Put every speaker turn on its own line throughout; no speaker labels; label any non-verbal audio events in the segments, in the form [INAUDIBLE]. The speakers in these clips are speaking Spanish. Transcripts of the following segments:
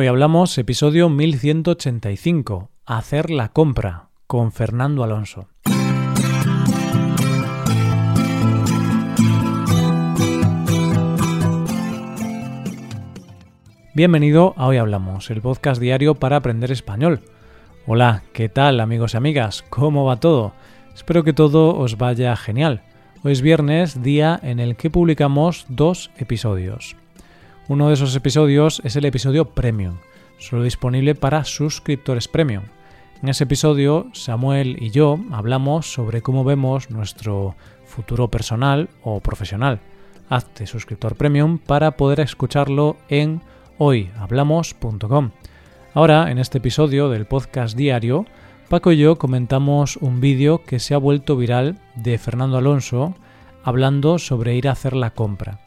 Hoy hablamos episodio 1185, Hacer la compra, con Fernando Alonso. Bienvenido a Hoy Hablamos, el podcast diario para aprender español. Hola, ¿qué tal amigos y amigas? ¿Cómo va todo? Espero que todo os vaya genial. Hoy es viernes, día en el que publicamos dos episodios. Uno de esos episodios es el episodio Premium, solo disponible para suscriptores Premium. En ese episodio, Samuel y yo hablamos sobre cómo vemos nuestro futuro personal o profesional. Hazte suscriptor Premium para poder escucharlo en hoyhablamos.com. Ahora, en este episodio del podcast diario, Paco y yo comentamos un vídeo que se ha vuelto viral de Fernando Alonso hablando sobre ir a hacer la compra.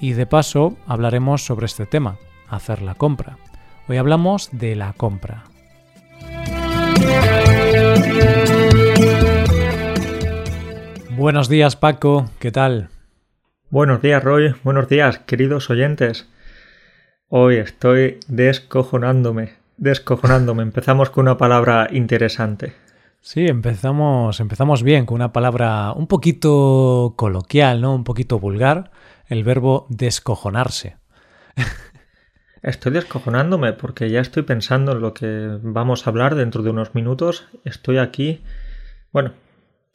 Y de paso hablaremos sobre este tema, hacer la compra. Hoy hablamos de la compra. Buenos días Paco, ¿qué tal?
Buenos días Roy, buenos días queridos oyentes. Hoy estoy descojonándome, descojonándome. Empezamos con una palabra interesante.
Sí, empezamos, empezamos bien con una palabra un poquito coloquial, ¿no? Un poquito vulgar, el verbo descojonarse. [LAUGHS]
Estoy descojonándome porque ya estoy pensando en lo que vamos a hablar dentro de unos minutos. Estoy aquí, bueno,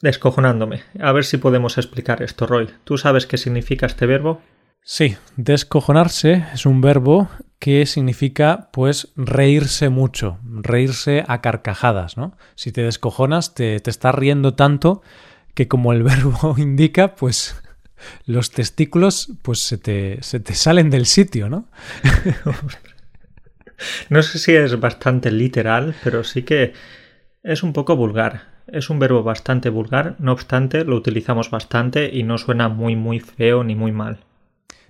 descojonándome. A ver si podemos explicar esto, Roy. ¿Tú sabes qué significa este verbo?
Sí, descojonarse es un verbo que significa pues reírse mucho, reírse a carcajadas, ¿no? Si te descojonas, te, te estás riendo tanto que como el [LAUGHS] verbo indica, pues los testículos pues se te, se te salen del sitio, ¿no? [LAUGHS]
no sé si es bastante literal, pero sí que es un poco vulgar. Es un verbo bastante vulgar, no obstante lo utilizamos bastante y no suena muy muy feo ni muy mal.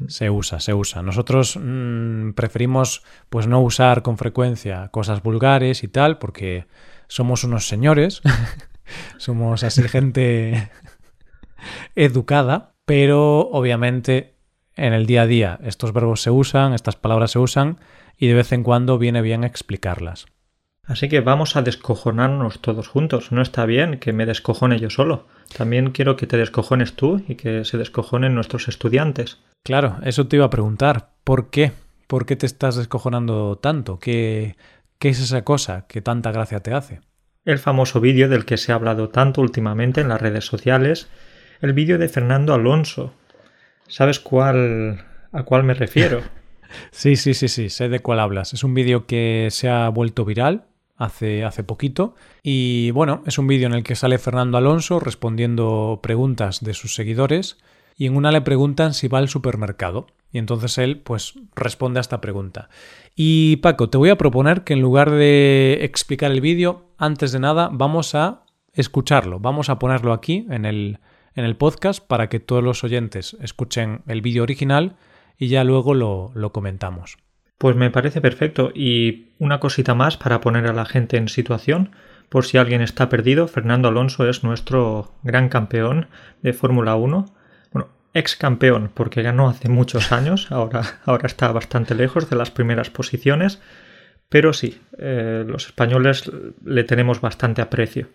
Se usa, se usa. Nosotros mmm, preferimos pues no usar con frecuencia cosas vulgares y tal porque somos unos señores, [LAUGHS] somos así gente [LAUGHS] educada, pero obviamente en el día a día estos verbos se usan, estas palabras se usan y de vez en cuando viene bien explicarlas.
Así que vamos a descojonarnos todos juntos. No está bien que me descojone yo solo. También quiero que te descojones tú y que se descojonen nuestros estudiantes.
Claro, eso te iba a preguntar. ¿Por qué? ¿Por qué te estás descojonando tanto? ¿Qué, qué es esa cosa que tanta gracia te hace?
El famoso vídeo del que se ha hablado tanto últimamente en las redes sociales, el vídeo de Fernando Alonso. ¿Sabes cuál a cuál me refiero? [LAUGHS]
sí, sí, sí, sí, sé de cuál hablas. Es un vídeo que se ha vuelto viral hace, hace poquito. Y bueno, es un vídeo en el que sale Fernando Alonso respondiendo preguntas de sus seguidores y en una le preguntan si va al supermercado. Y entonces él pues responde a esta pregunta. Y Paco, te voy a proponer que en lugar de explicar el vídeo, antes de nada vamos a escucharlo. Vamos a ponerlo aquí en el, en el podcast para que todos los oyentes escuchen el vídeo original y ya luego lo, lo comentamos.
Pues me parece perfecto. Y una cosita más para poner a la gente en situación. Por si alguien está perdido, Fernando Alonso es nuestro gran campeón de Fórmula 1. Bueno, ex campeón, porque ganó hace muchos [LAUGHS] años, ahora, ahora está bastante lejos de las primeras posiciones. Pero sí, eh, los españoles le tenemos bastante aprecio.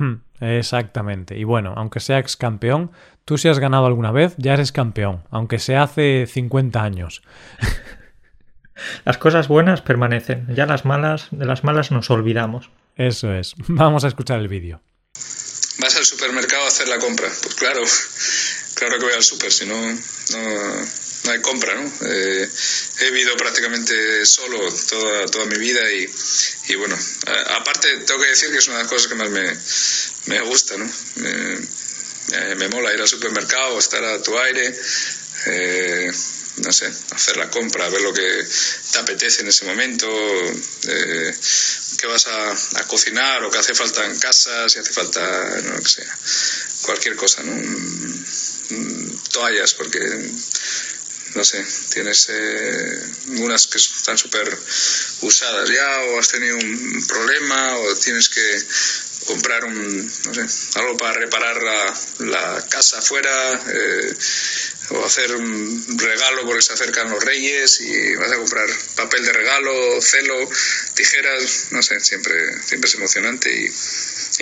Hmm, exactamente. Y bueno, aunque sea ex campeón, tú si has ganado alguna vez, ya eres campeón, aunque sea hace 50 años. [LAUGHS]
Las cosas buenas permanecen, ya las malas, de las malas nos olvidamos.
Eso es. [LAUGHS] Vamos a escuchar el vídeo.
¿Vas al supermercado a hacer la compra? Pues claro, [LAUGHS] claro que voy al super, si no, no, no hay compra, ¿no? Eh, he vivido prácticamente solo toda, toda mi vida y, y, bueno, aparte tengo que decir que es una de las cosas que más me, me gusta, ¿no? Me, me mola ir al supermercado, estar a tu aire. Eh, no sé, hacer la compra, ver lo que te apetece en ese momento, eh, qué vas a, a, cocinar o qué hace falta en casa, si hace falta, no que sea, cualquier cosa, ¿no? Toallas, porque, no sé, tienes eh, unas que están súper usadas ya o has tenido un problema o tienes que comprar un, no sé, algo para reparar la, la casa afuera. Eh, o hacer un regalo porque se acercan los reyes y vas a comprar papel de regalo, celo, tijeras, no sé, siempre, siempre es emocionante y,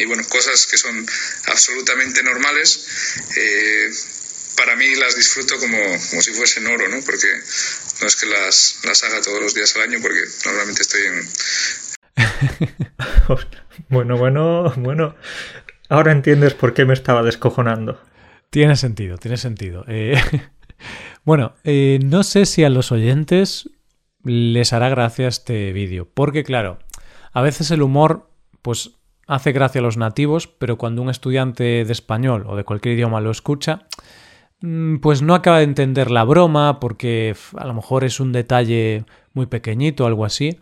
y bueno, cosas que son absolutamente normales. Eh, para mí las disfruto como, como si fuesen oro, ¿no? Porque no es que las, las haga todos los días al año, porque normalmente estoy en... [LAUGHS]
bueno, bueno, bueno. Ahora entiendes por qué me estaba descojonando.
Tiene sentido, tiene sentido. Eh, [LAUGHS] bueno, eh, no sé si a los oyentes les hará gracia este vídeo, porque claro, a veces el humor, pues hace gracia a los nativos, pero cuando un estudiante de español o de cualquier idioma lo escucha, pues no acaba de entender la broma porque a lo mejor es un detalle muy pequeñito algo así.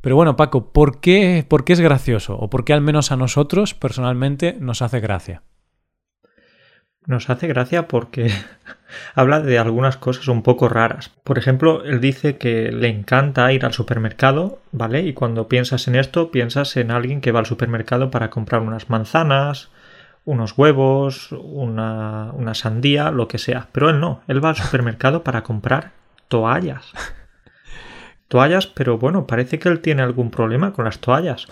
Pero bueno, Paco, ¿por qué, ¿por qué es gracioso? ¿O por qué al menos a nosotros personalmente nos hace gracia?
Nos hace gracia porque [LAUGHS] habla de algunas cosas un poco raras. Por ejemplo, él dice que le encanta ir al supermercado, ¿vale? Y cuando piensas en esto, piensas en alguien que va al supermercado para comprar unas manzanas, unos huevos, una, una sandía, lo que sea. Pero él no, él va al supermercado para comprar toallas. Toallas, pero bueno, parece que él tiene algún problema con las toallas.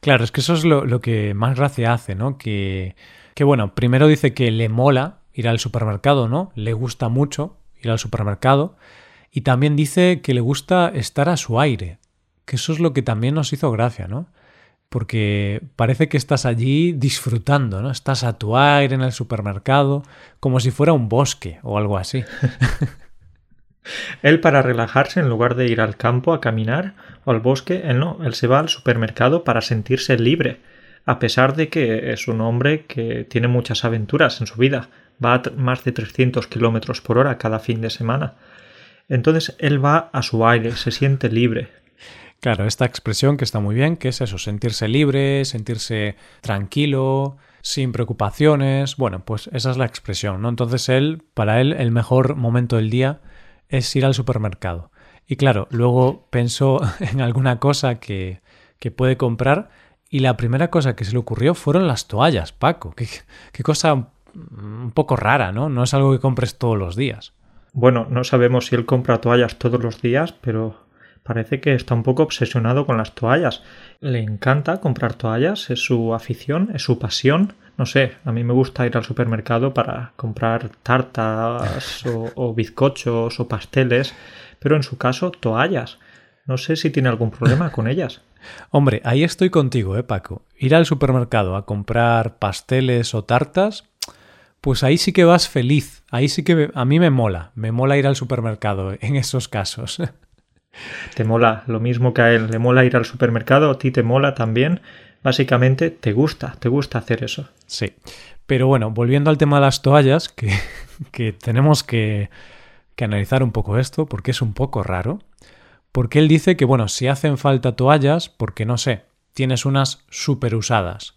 Claro, es que eso es lo, que más gracia hace, ¿no? Que, que, bueno, primero dice que le mola ir al supermercado, ¿no? Le gusta mucho ir al supermercado. Y también dice que le gusta estar a su aire. Que eso es lo que también nos hizo gracia, ¿no? Porque parece que estás allí disfrutando, ¿no? Estás a tu aire en el supermercado, como si fuera un bosque o algo así. [LAUGHS]
él para relajarse, en lugar de ir al campo a caminar o al bosque, él no, él se va al supermercado para sentirse libre, a pesar de que es un hombre que tiene muchas aventuras en su vida, va a más de 300 kilómetros por hora cada fin de semana. Entonces él va a su aire, se siente libre,
Claro, esta expresión que está muy bien, que es eso, sentirse libre, sentirse tranquilo, sin preocupaciones. Bueno, pues esa es la expresión, ¿no? Entonces él, para él, el mejor momento del día es ir al supermercado. Y claro, luego pensó [LAUGHS] en alguna cosa que, que puede comprar y la primera cosa que se le ocurrió fueron las toallas, Paco. Qué, qué cosa un poco rara, ¿no? No es algo que compres todos los días.
Bueno, no sabemos si él compra toallas todos los días, pero Parece que está un poco obsesionado con las toallas. Le encanta comprar toallas, es su afición, es su pasión. No sé, a mí me gusta ir al supermercado para comprar tartas o, bizcochos o pasteles, pero en su caso toallas. No sé si tiene algún problema con ellas. [LAUGHS]
Hombre, ahí estoy contigo, eh, Paco. Ir al supermercado a comprar pasteles o tartas, pues ahí sí que vas feliz. Ahí sí que a mí me mola. Me mola ir al supermercado en esos casos. [LAUGHS]
Te mola lo mismo que a él, le mola ir al supermercado, a ti te mola también. Básicamente te gusta, te gusta hacer eso.
Sí. Pero bueno, volviendo al tema de las toallas, que, [LAUGHS] que tenemos que, que analizar un poco esto, porque es un poco raro. Porque él dice que, bueno, si hacen falta toallas, porque no sé, tienes unas super usadas.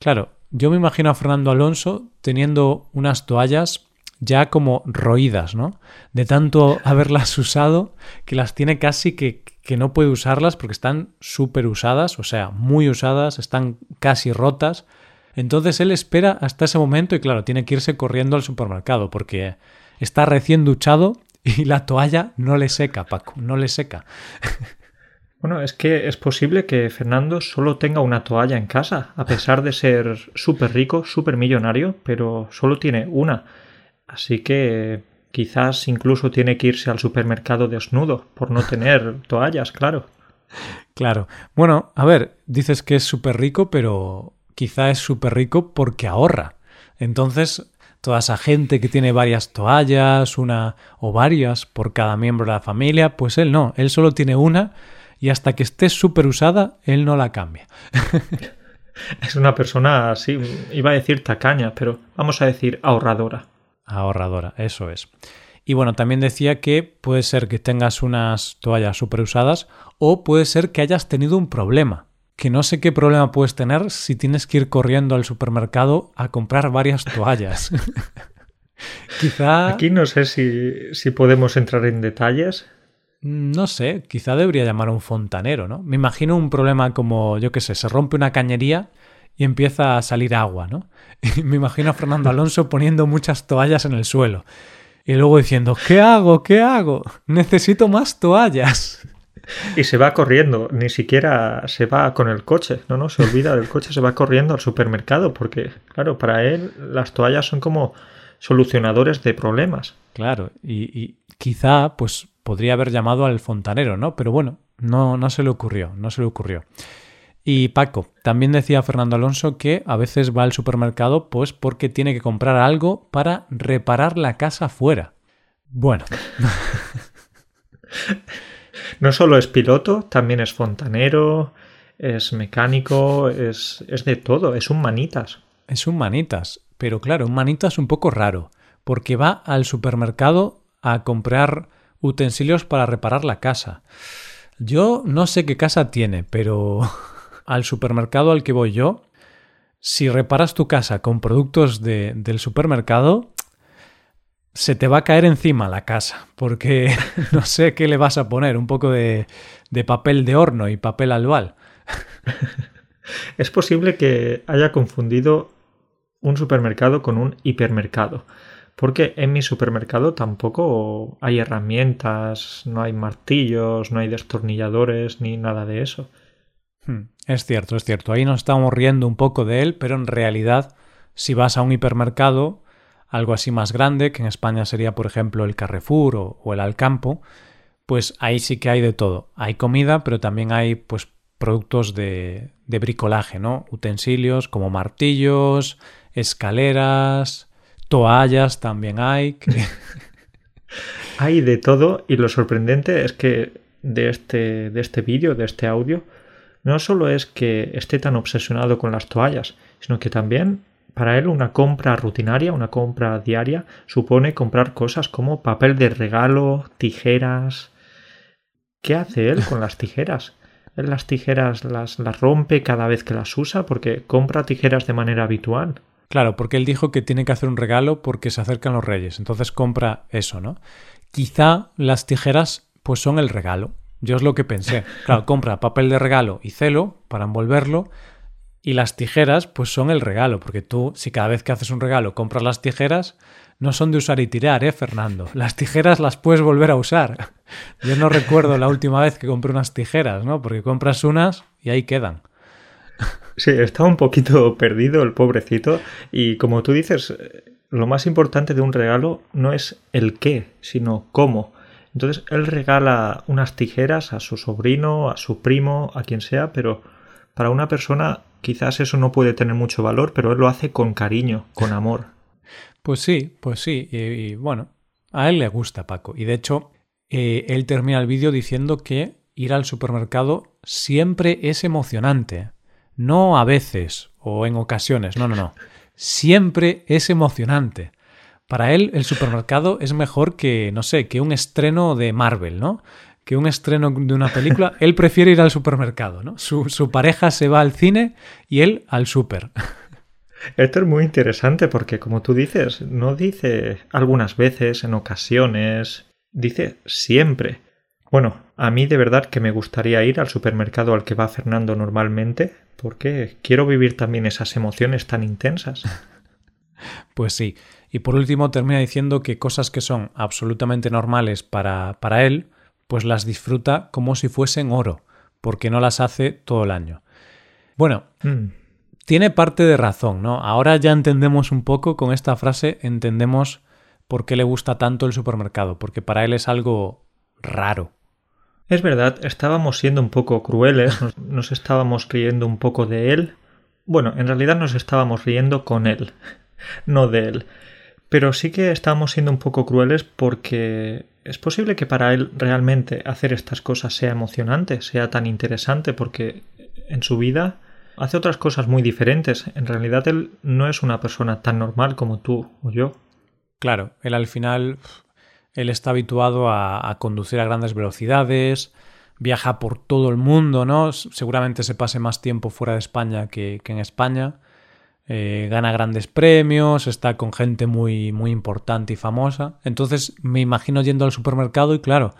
Claro, yo me imagino a Fernando Alonso teniendo unas toallas ya como roídas, ¿no? De tanto haberlas [LAUGHS] usado que las tiene casi que, que no puede usarlas porque están súper usadas, o sea, muy usadas, están casi rotas. Entonces él espera hasta ese momento y claro, tiene que irse corriendo al supermercado porque está recién duchado [LAUGHS] y la toalla no le seca, Paco, no le seca. [LAUGHS]
Bueno, es que es posible que Fernando solo tenga una toalla en casa, a pesar de ser súper rico, súper millonario, pero solo tiene una. Así que quizás incluso tiene que irse al supermercado desnudo por no tener [LAUGHS] toallas, claro.
Claro. Bueno, a ver, dices que es súper rico, pero quizá es súper rico porque ahorra. Entonces, toda esa gente que tiene varias toallas, una o varias por cada miembro de la familia, pues él no, él solo tiene una y hasta que esté súper usada, él no la cambia. [LAUGHS]
es una persona así, iba a decir tacaña, pero vamos a decir ahorradora
ahorradora, eso es. Y bueno, también decía que puede ser que tengas unas toallas super usadas o puede ser que hayas tenido un problema. Que no sé qué problema puedes tener si tienes que ir corriendo al supermercado a comprar varias toallas. [LAUGHS] [LAUGHS]
quizá. Aquí no sé si, si podemos entrar en detalles.
No sé, quizá debería llamar a un fontanero, ¿no? Me imagino un problema como, yo qué sé, se rompe una cañería y empieza a salir agua, ¿no? [LAUGHS] Y me imagino a Fernando Alonso poniendo muchas toallas en el suelo. Y luego diciendo, ¿qué hago? ¿Qué hago? Necesito más toallas.
Y se va corriendo, ni siquiera se va con el coche, no, no, se olvida del coche, se va corriendo al supermercado, porque, claro, para él las toallas son como solucionadores de problemas.
Claro, y, quizá, pues, podría haber llamado al fontanero, ¿no? Pero bueno, no, no se le ocurrió, no se le ocurrió. Y Paco, también decía Fernando Alonso que a veces va al supermercado pues porque tiene que comprar algo para reparar la casa fuera. Bueno. [LAUGHS]
no solo es piloto, también es fontanero, es mecánico, es, es de todo, es un manitas.
Es un manitas, pero claro, un manitas un poco raro, porque va al supermercado a comprar utensilios para reparar la casa. Yo no sé qué casa tiene, pero [LAUGHS] al supermercado al que voy yo, si reparas tu casa con productos del supermercado, se te va a caer encima la casa, porque [LAUGHS] no sé qué le vas a poner, un poco de, de papel de horno y papel albal. [LAUGHS]
Es posible que haya confundido un supermercado con un hipermercado, porque en mi supermercado tampoco hay herramientas, no hay martillos, no hay destornilladores ni nada de eso.
Hmm, es cierto, es cierto. Ahí nos estamos riendo un poco de él, pero en realidad, si vas a un hipermercado, algo así más grande, que en España sería, por ejemplo, el Carrefour o, el Alcampo, pues ahí sí que hay de todo. Hay comida, pero también hay, pues, productos de, de bricolaje, ¿no? Utensilios como martillos, escaleras, toallas también hay. [LAUGHS]
hay de todo y lo sorprendente es que de este, de este vídeo, de este audio, no solo es que esté tan obsesionado con las toallas, sino que también para él una compra rutinaria, una compra diaria, supone comprar cosas como papel de regalo, tijeras. ¿Qué hace él con las tijeras? [LAUGHS] Él las tijeras las, las rompe cada vez que las usa porque compra tijeras de manera habitual.
Claro, porque él dijo que tiene que hacer un regalo porque se acercan los reyes, entonces compra eso, ¿no? Quizá las tijeras pues son el regalo. Yo es lo que pensé. Claro, compra papel de regalo y celo para envolverlo y las tijeras pues son el regalo, porque tú si cada vez que haces un regalo compras las tijeras, no son de usar y tirar, ¿eh, Fernando? Las tijeras las puedes volver a usar. [LAUGHS] Yo no recuerdo la última vez que compré unas tijeras, ¿no? Porque compras unas y ahí quedan.
Sí, está un poquito [LAUGHS] perdido el pobrecito y como tú dices, lo más importante de un regalo no es el qué, sino cómo. Entonces él regala unas tijeras a su sobrino, a su primo, a quien sea, pero para una persona quizás eso no puede tener mucho valor, pero él lo hace con cariño, con amor. [LAUGHS]
Pues sí, pues sí. Y, bueno, a él le gusta Paco. Y de hecho, eh, él termina el vídeo diciendo que ir al supermercado siempre es emocionante. No a veces o en ocasiones, no, no, no. Siempre es emocionante. Para él el supermercado es mejor que, no sé, que un estreno de Marvel, ¿no? Que un estreno de una película. [LAUGHS] Él prefiere ir al supermercado, ¿no? Su, su pareja se va al cine y él al super. [LAUGHS]
Esto es muy interesante porque, como tú dices, no dice algunas veces, en ocasiones, dice siempre. Bueno, a mí de verdad que me gustaría ir al supermercado al que va Fernando normalmente, porque quiero vivir también esas emociones tan intensas. [LAUGHS]
Pues sí, y por último termina diciendo que cosas que son absolutamente normales para, para él, pues las disfruta como si fuesen oro, porque no las hace todo el año. Bueno, mm. tiene parte de razón, ¿no? Ahora ya entendemos un poco con esta frase, entendemos por qué le gusta tanto el supermercado, porque para él es algo raro.
Es verdad, estábamos siendo un poco crueles, nos, nos estábamos riendo un poco de él. Bueno, en realidad nos estábamos riendo con él, [LAUGHS] no de él. Pero sí que estamos siendo un poco crueles porque es posible que para él realmente hacer estas cosas sea emocionante, sea tan interesante, porque en su vida hace otras cosas muy diferentes. En realidad él no es una persona tan normal como tú o yo.
Claro, él al final, él está habituado a, conducir a grandes velocidades, viaja por todo el mundo, ¿no? Seguramente se pase más tiempo fuera de España que en España. Eh, gana grandes premios, está con gente muy, muy importante y famosa. Entonces me imagino yendo al supermercado y claro,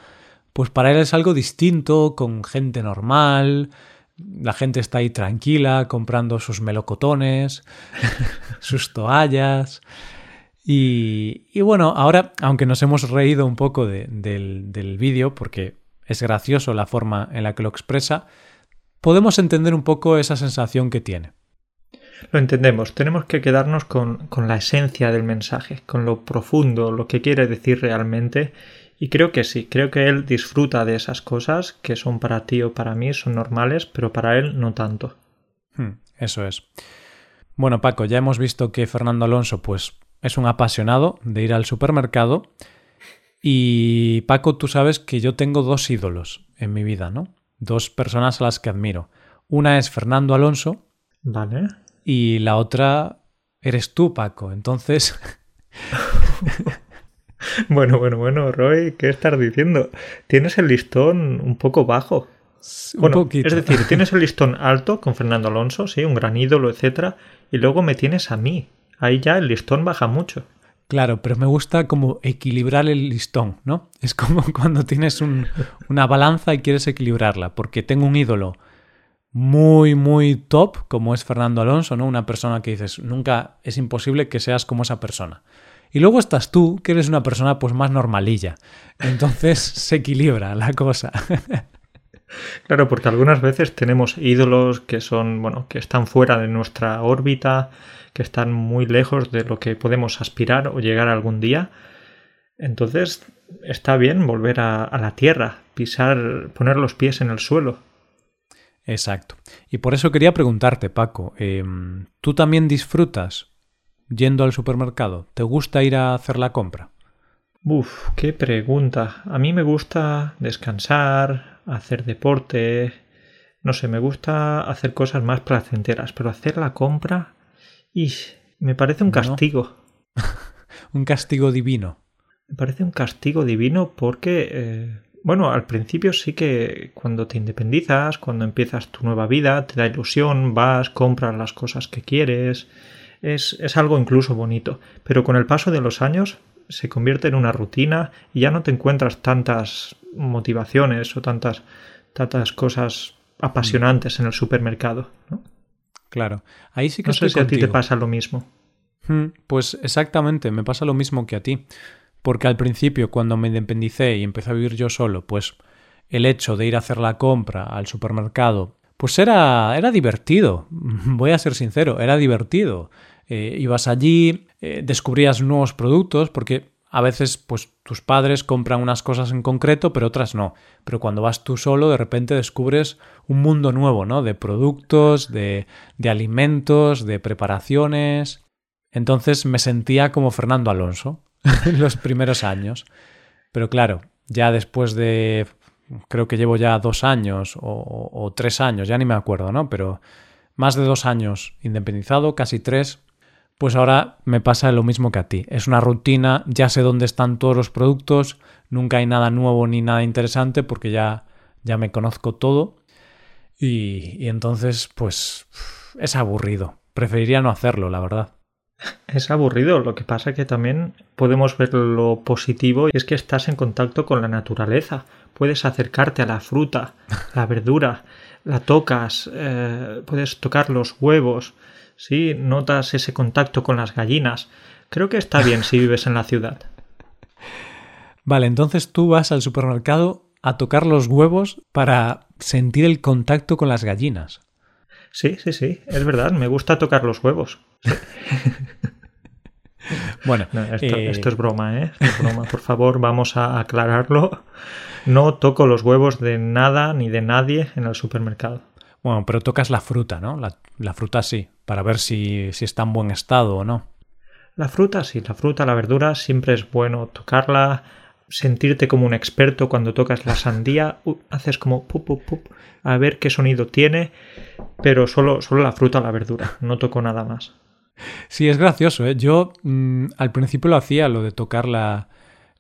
pues para él es algo distinto, con gente normal, La gente está ahí tranquila, comprando sus melocotones, [LAUGHS] sus toallas. Y, bueno, ahora, aunque nos hemos reído un poco del, del vídeo, porque es gracioso la forma en la que lo expresa, podemos entender un poco esa sensación que tiene.
Lo entendemos, tenemos que quedarnos con, con, la esencia del mensaje, con lo profundo, lo que quiere decir realmente. Y creo que sí, creo que él disfruta de esas cosas que son para ti o para mí, son normales, pero para él no tanto.
Hmm, eso es. Bueno, Paco, ya hemos visto que Fernando Alonso, pues, es un apasionado de ir al supermercado. Y Paco, tú sabes que yo tengo dos ídolos en mi vida, ¿no? Dos personas a las que admiro. Una es Fernando Alonso.
Vale.
Y la otra eres tú, Paco. Entonces. [LAUGHS]
bueno, bueno, bueno, Roy, ¿qué estás diciendo? Tienes el listón un poco bajo.
Un poquito.
Es decir, tienes el listón alto con Fernando Alonso, sí, un gran ídolo, etcétera, y luego me tienes a mí, ahí ya el listón baja mucho.
Claro, pero me gusta como equilibrar el listón, ¿no? Es como [LAUGHS] cuando tienes una balanza y quieres equilibrarla, porque tengo un ídolo muy, muy top, como es Fernando Alonso, ¿no? Una persona que dices, nunca es imposible que seas como esa persona. Y luego estás tú, que eres una persona pues más normalilla. Entonces [LAUGHS] se equilibra la cosa. [LAUGHS]
Claro, porque algunas veces tenemos ídolos que son, bueno, que están fuera de nuestra órbita, que están muy lejos de lo que podemos aspirar o llegar algún día. Entonces está bien volver a, la tierra, pisar, poner los pies en el suelo.
Exacto. Y por eso quería preguntarte, Paco, em, ¿tú también disfrutas yendo al supermercado? ¿Te gusta ir a hacer la compra?
Uf, qué pregunta. A mí me gusta descansar, hacer deporte. No sé, me gusta hacer cosas más placenteras, pero hacer la compra y me parece un castigo. [LAUGHS]
un castigo divino.
Me parece un castigo divino porque, eh, bueno, al principio sí que cuando te independizas, cuando empiezas tu nueva vida, te da ilusión, vas, compras las cosas que quieres, es, es algo incluso bonito. Pero con el paso de los años se convierte en una rutina y ya no te encuentras tantas motivaciones o tantas, tantas cosas apasionantes en el supermercado. ¿no?
Claro. Ahí sí que
no sé si a ti te pasa lo mismo.
Hmm, pues exactamente, me pasa lo mismo que a ti. Porque al principio, cuando me independicé y empecé a vivir yo solo, pues el hecho de ir a hacer la compra al supermercado, pues era, era divertido. [LAUGHS] Voy a ser sincero, era divertido. Eh, ibas allí, eh, descubrías nuevos productos, porque a veces, pues tus padres compran unas cosas en concreto, pero otras no. Pero cuando vas tú solo, de repente descubres un mundo nuevo, ¿no? De productos, de, de alimentos, de preparaciones. Entonces me sentía como Fernando Alonso [LAUGHS] los primeros años. Pero claro, ya después de. Creo que llevo ya dos años o, tres años, ya ni me acuerdo, ¿no? Pero más de dos años independizado, casi tres, pues ahora me pasa lo mismo que a ti. Es una rutina, ya sé dónde están todos los productos, nunca hay nada nuevo ni nada interesante porque ya, ya me conozco todo. Y entonces, pues es aburrido. Preferiría no hacerlo, la verdad.
Es aburrido, lo que pasa es que también podemos ver lo positivo y es que estás en contacto con la naturaleza. Puedes acercarte a la fruta, la [LAUGHS] verdura, la tocas, eh, puedes tocar los huevos, ¿sí? Notas ese contacto con las gallinas. Creo que está bien si vives en la ciudad. [LAUGHS]
Vale, entonces tú vas al supermercado a tocar los huevos para sentir el contacto con las gallinas.
Sí, sí, sí, es verdad, me gusta tocar los huevos. [LAUGHS]
bueno,
eh, esto, es broma, ¿eh? es broma. Por favor, vamos a aclararlo. No toco los huevos de nada ni de nadie en el supermercado.
Bueno, pero tocas la fruta, ¿no? La, fruta sí, para ver si, si está en buen estado o no.
La fruta sí, la fruta, la verdura, siempre es bueno tocarla, sentirte como un experto cuando tocas la sandía, haces como pup, pup, a ver qué sonido tiene, pero solo, solo la fruta la verdura, no toco nada más.
Sí, es gracioso, ¿eh? Yo mm, al principio lo hacía, lo de tocar la,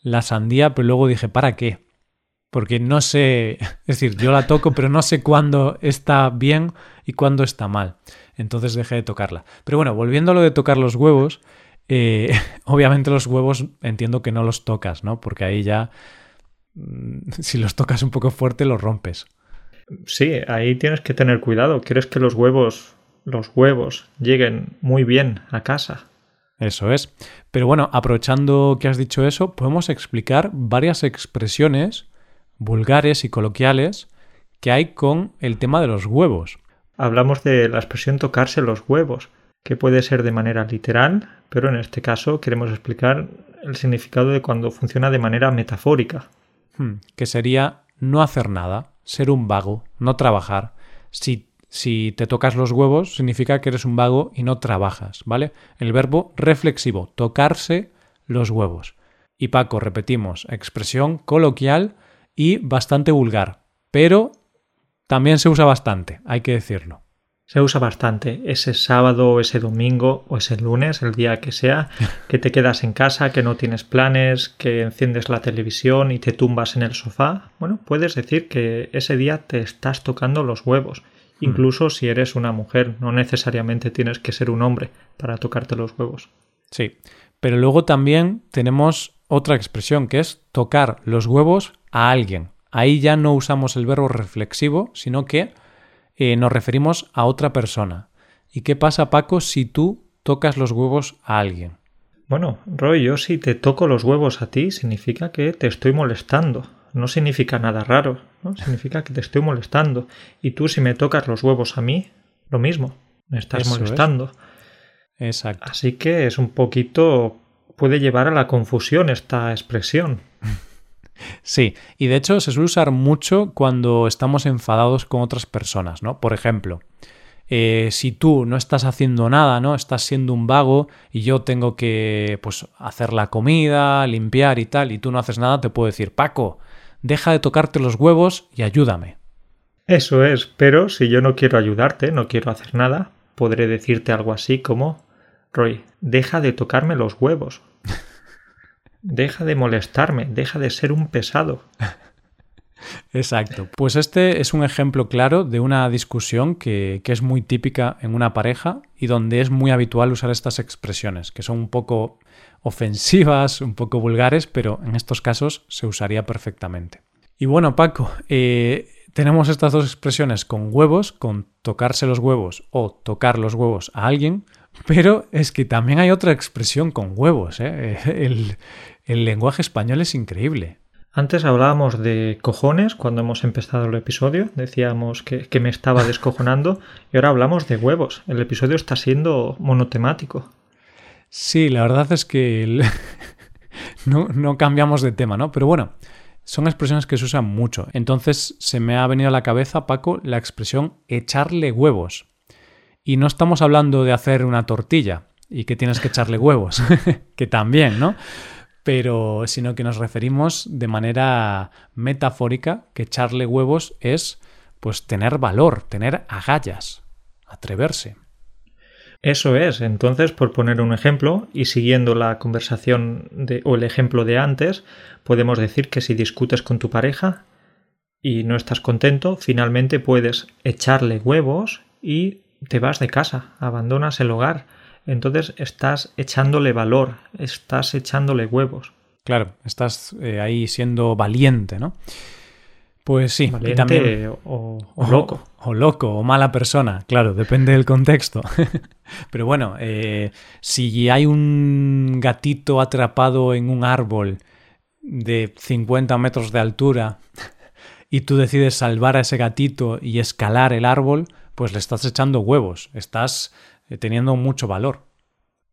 la sandía, pero luego dije, ¿para qué? porque no sé, [LAUGHS] es decir, yo la toco, pero no sé cuándo está bien y cuándo está mal. Entonces dejé de tocarla. Pero bueno, volviendo a lo de tocar los huevos, eh, [LAUGHS] obviamente los huevos entiendo que no los tocas, ¿no? Porque ahí ya, mm, [LAUGHS] si los tocas un poco fuerte, los rompes.
Sí, ahí tienes que tener cuidado. ¿Quieres que los huevos, los huevos, lleguen muy bien a casa?
Eso es. Pero bueno, aprovechando que has dicho eso, podemos explicar varias expresiones vulgares y coloquiales que hay con el tema de los huevos.
Hablamos de la expresión tocarse los huevos, que puede ser de manera literal, pero en este caso queremos explicar el significado de cuando funciona de manera metafórica.
Hmm, que sería no hacer nada, ser un vago, no trabajar. Si, si te tocas los huevos, significa que eres un vago y no trabajas, ¿vale? El verbo reflexivo, tocarse los huevos. Y Paco, repetimos, expresión coloquial y bastante vulgar, pero también se usa bastante, hay que decirlo.
Se usa bastante ese sábado, ese domingo o ese lunes, el día que sea, [LAUGHS] que te quedas en casa, que no tienes planes, que enciendes la televisión y te tumbas en el sofá. Bueno, puedes decir que ese día te estás tocando los huevos. Hmm. Incluso si eres una mujer, no necesariamente tienes que ser un hombre para tocarte los huevos.
Sí, pero luego también tenemos otra expresión que es tocar los huevos a alguien. Ahí ya no usamos el verbo reflexivo, sino que eh, nos referimos a otra persona. ¿Y qué pasa, Paco, si tú tocas los huevos a alguien?
Bueno, Roy, yo si te toco los huevos a ti, significa que te estoy molestando. No significa nada raro, ¿no? Significa que te estoy molestando. Y tú si me tocas los huevos a mí, lo mismo. Me estás molestando.
Exacto.
Así que es un poquito... puede llevar a la confusión esta expresión. [LAUGHS]
Sí, y de hecho se suele usar mucho cuando estamos enfadados con otras personas, ¿no? Por ejemplo, eh, si tú no estás haciendo nada, ¿no? Estás siendo un vago y yo tengo que, pues, hacer la comida, limpiar y tal, y tú no haces nada, te puedo decir, Paco, deja de tocarte los huevos y ayúdame.
Eso es, pero si yo no quiero ayudarte, no quiero hacer nada, podré decirte algo así como, Roy, deja de tocarme los huevos. [LAUGHS] Deja de molestarme, deja de ser un pesado. [LAUGHS]
Exacto. Pues este es un ejemplo claro de una discusión que, que, es muy típica en una pareja y donde es muy habitual usar estas expresiones, que son un poco ofensivas, un poco vulgares, pero en estos casos se usaría perfectamente. Y bueno, Paco, eh, tenemos estas dos expresiones con huevos, con tocarse los huevos o tocar los huevos a alguien, pero es que también hay otra expresión con huevos. ¿eh? [LAUGHS] El, el lenguaje español es increíble.
Antes hablábamos de cojones cuando hemos empezado el episodio, decíamos que, me estaba [LAUGHS] descojonando y ahora hablamos de huevos. El episodio está siendo monotemático.
Sí, la verdad es que [LAUGHS] no, no cambiamos de tema, ¿no? Pero bueno, son expresiones que se usan mucho. Entonces se me ha venido a la cabeza, Paco, la expresión echarle huevos. Y no estamos hablando de hacer una tortilla y que tienes que echarle huevos, [LAUGHS] que también, ¿no? Pero sino que nos referimos de manera metafórica que echarle huevos es pues tener valor, tener agallas, atreverse.
Eso es. Entonces, por poner un ejemplo, y siguiendo la conversación de, o el ejemplo de antes, podemos decir que si discutes con tu pareja y no estás contento, finalmente puedes echarle huevos y te vas de casa, abandonas el hogar entonces estás echándole valor, estás echándole huevos.
Claro, estás eh, ahí siendo valiente, ¿no? Pues sí,
valiente también, o, loco.
O, loco, o mala persona, claro, depende del contexto. [LAUGHS] Pero bueno, eh, si hay un gatito atrapado en un árbol de 50 metros de altura y tú decides salvar a ese gatito y escalar el árbol, pues le estás echando huevos, estás teniendo mucho valor.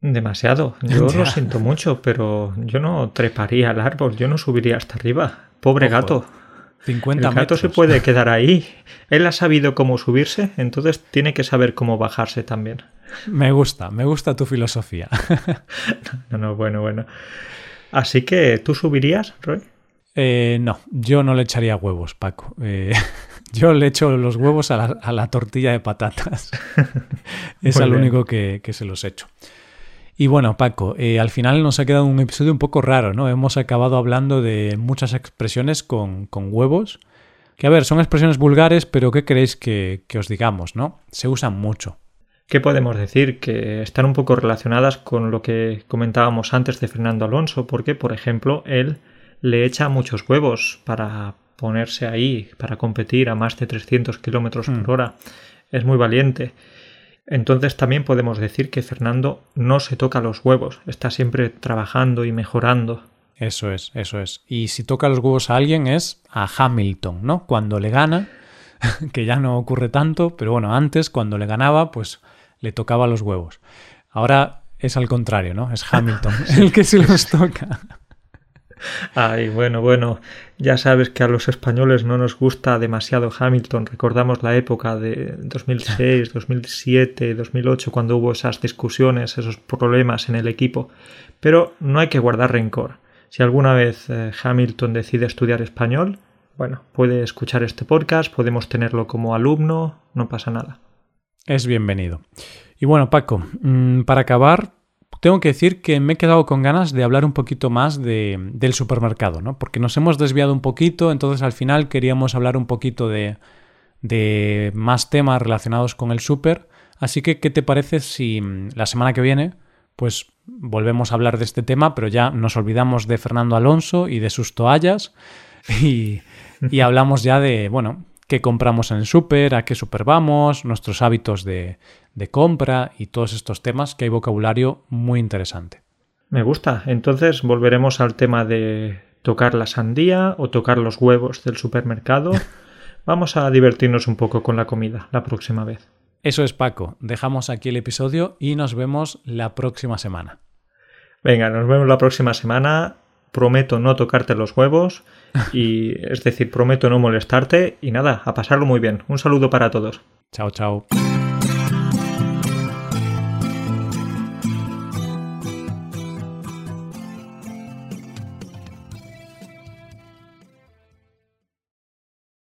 Demasiado. Yo [LAUGHS] lo siento mucho, pero yo no treparía al árbol, yo no subiría hasta arriba. Pobre gato.
50
El gato se puede quedar [LAUGHS] ahí. Él ha sabido cómo subirse, entonces tiene que saber cómo bajarse también.
Me gusta, me gusta tu filosofía. [LAUGHS]
no, no, bueno, bueno. Así que, ¿tú subirías, Roy?
Eh, no, yo no le echaría huevos, Paco. Eh, [LAUGHS] yo le echo los huevos a la, tortilla de patatas. [LAUGHS] es al único que, se los echo. Y bueno, Paco, eh, al final nos ha quedado un episodio un poco raro, ¿no? Hemos acabado hablando de muchas expresiones con, huevos. Que a ver, son expresiones vulgares, pero ¿qué queréis que, que os digamos, no? Se usan mucho.
¿Qué podemos decir? Que están un poco relacionadas con lo que comentábamos antes de Fernando Alonso, porque, por ejemplo, él le echa muchos huevos para ponerse ahí para competir a más de 300 kilómetros por
Mm.
hora es muy valiente. Entonces también podemos decir que Fernando no se toca los huevos, está siempre trabajando y mejorando.
Eso es, eso es. Y si toca los huevos a alguien es a Hamilton, ¿no? Cuando le gana, [LAUGHS] que ya no ocurre tanto, pero bueno, antes cuando le ganaba, pues le tocaba los huevos. Ahora es al contrario, ¿no? Es Hamilton [LAUGHS] el que se los toca.
Ay, bueno, bueno, ya sabes que a los españoles no nos gusta demasiado Hamilton. Recordamos la época de 2006, 2007, 2008, cuando hubo esas discusiones, esos problemas en el equipo. Pero no hay que guardar rencor. Si alguna vez eh, Hamilton decide estudiar español, bueno, puede escuchar este podcast, podemos tenerlo como alumno, no pasa nada.
Es bienvenido. Y bueno, Paco, mm, para acabar, tengo que decir que me he quedado con ganas de hablar un poquito más de, del supermercado, ¿no? Porque nos hemos desviado un poquito, entonces al final queríamos hablar un poquito de, de más temas relacionados con el super. Así que, ¿qué te parece si mm, la semana que viene, pues volvemos a hablar de este tema, pero ya nos olvidamos de Fernando Alonso y de sus toallas [LAUGHS] y, y hablamos ya de, bueno, qué compramos en el super, a qué super vamos, nuestros hábitos de, de compra y todos estos temas, que hay vocabulario muy interesante.
Me gusta. Entonces volveremos al tema de tocar la sandía o tocar los huevos del supermercado. [LAUGHS] Vamos a divertirnos un poco con la comida la próxima vez.
Eso es Paco. Dejamos aquí el episodio y nos vemos la próxima semana.
Venga, nos vemos la próxima semana. Prometo no tocarte los huevos [LAUGHS] y es decir, prometo no molestarte y nada, a pasarlo muy bien. Un saludo para todos.
Chao, chao.